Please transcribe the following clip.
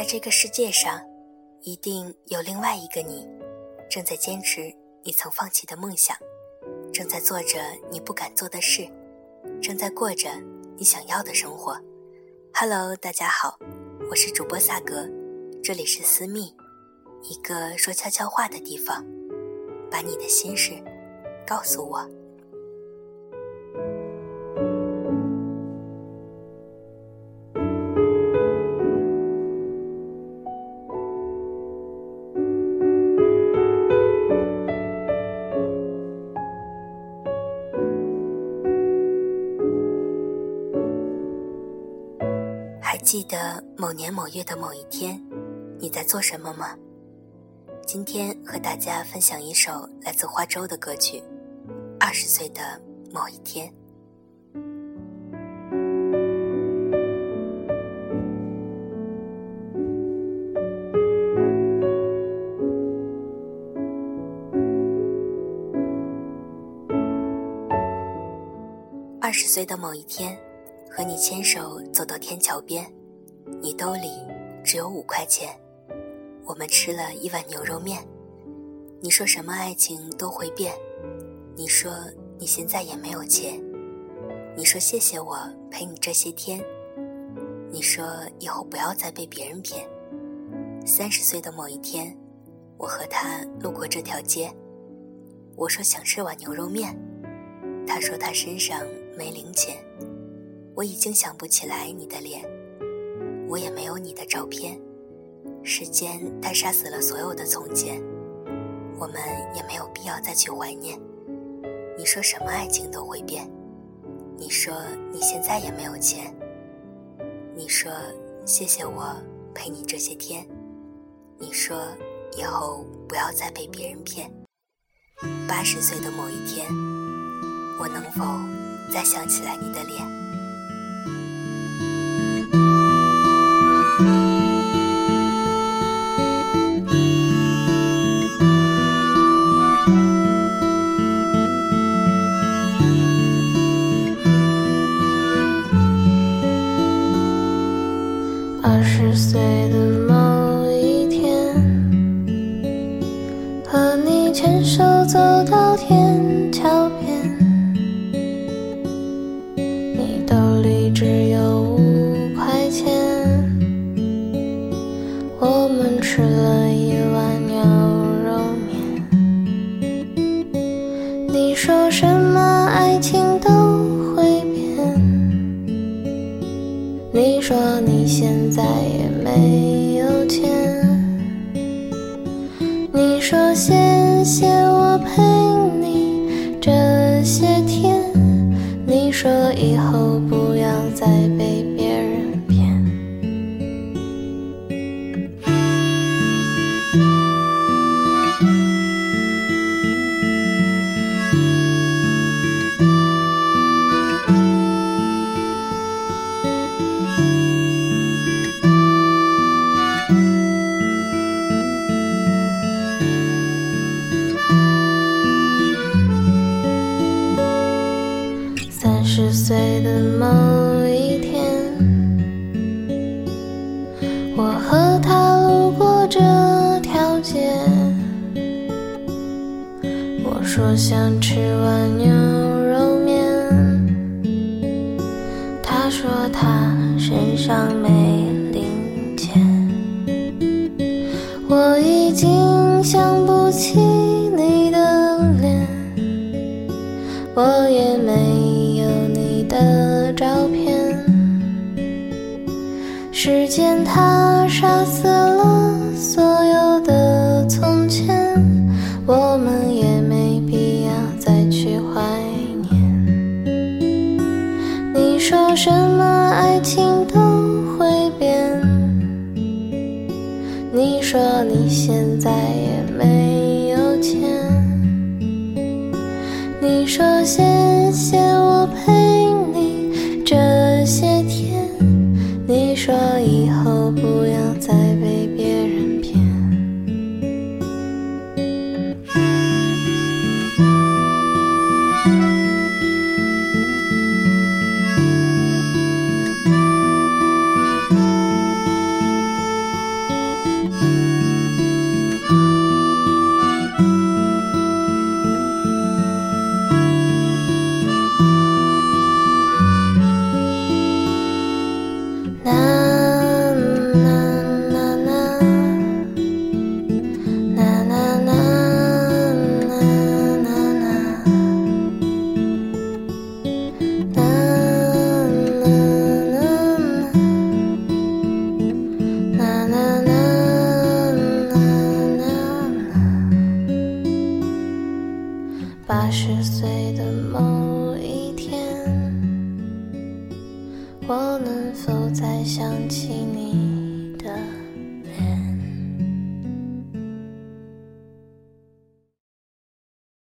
在这个世界上，一定有另外一个你，正在坚持你曾放弃的梦想，正在做着你不敢做的事，正在过着你想要的生活。Hello，大家好，我是主播萨格，这里是私密，一个说悄悄话的地方，把你的心事告诉我。还记得某年某月的某一天，你在做什么吗？今天和大家分享一首来自花粥的歌曲，《二十岁的某一天》。二十岁的某一天，和你牵手走到天桥边。你兜里只有五块钱，我们吃了一碗牛肉面。你说什么爱情都会变，你说你现在也没有钱，你说谢谢我陪你这些天，你说以后不要再被别人骗。三十岁的某一天，我和他路过这条街，我说想吃碗牛肉面，他说他身上没零钱，我已经想不起来你的脸。我也没有你的照片，时间它杀死了所有的从前，我们也没有必要再去怀念。你说什么爱情都会变，你说你现在也没有钱，你说谢谢我陪你这些天，你说以后不要再被别人骗。八十岁的某一天，我能否再想起来你的脸？十岁的某一天和你牵手走到天桥边你兜里只有五块钱我们吃了一碗牛肉面你说什么爱情都会变你说没有钱。你说谢谢在的某一天我和他路过这条街我说想吃碗牛肉面他说他身上没零钱我已经想不起你的脸我也没的照片，时间它杀死了所有的从前，我们也没必要再去怀念。你。说什么爱情都会变？你说你现在也没有钱。你说谢谢我陪说以后不要再我能否再想起你。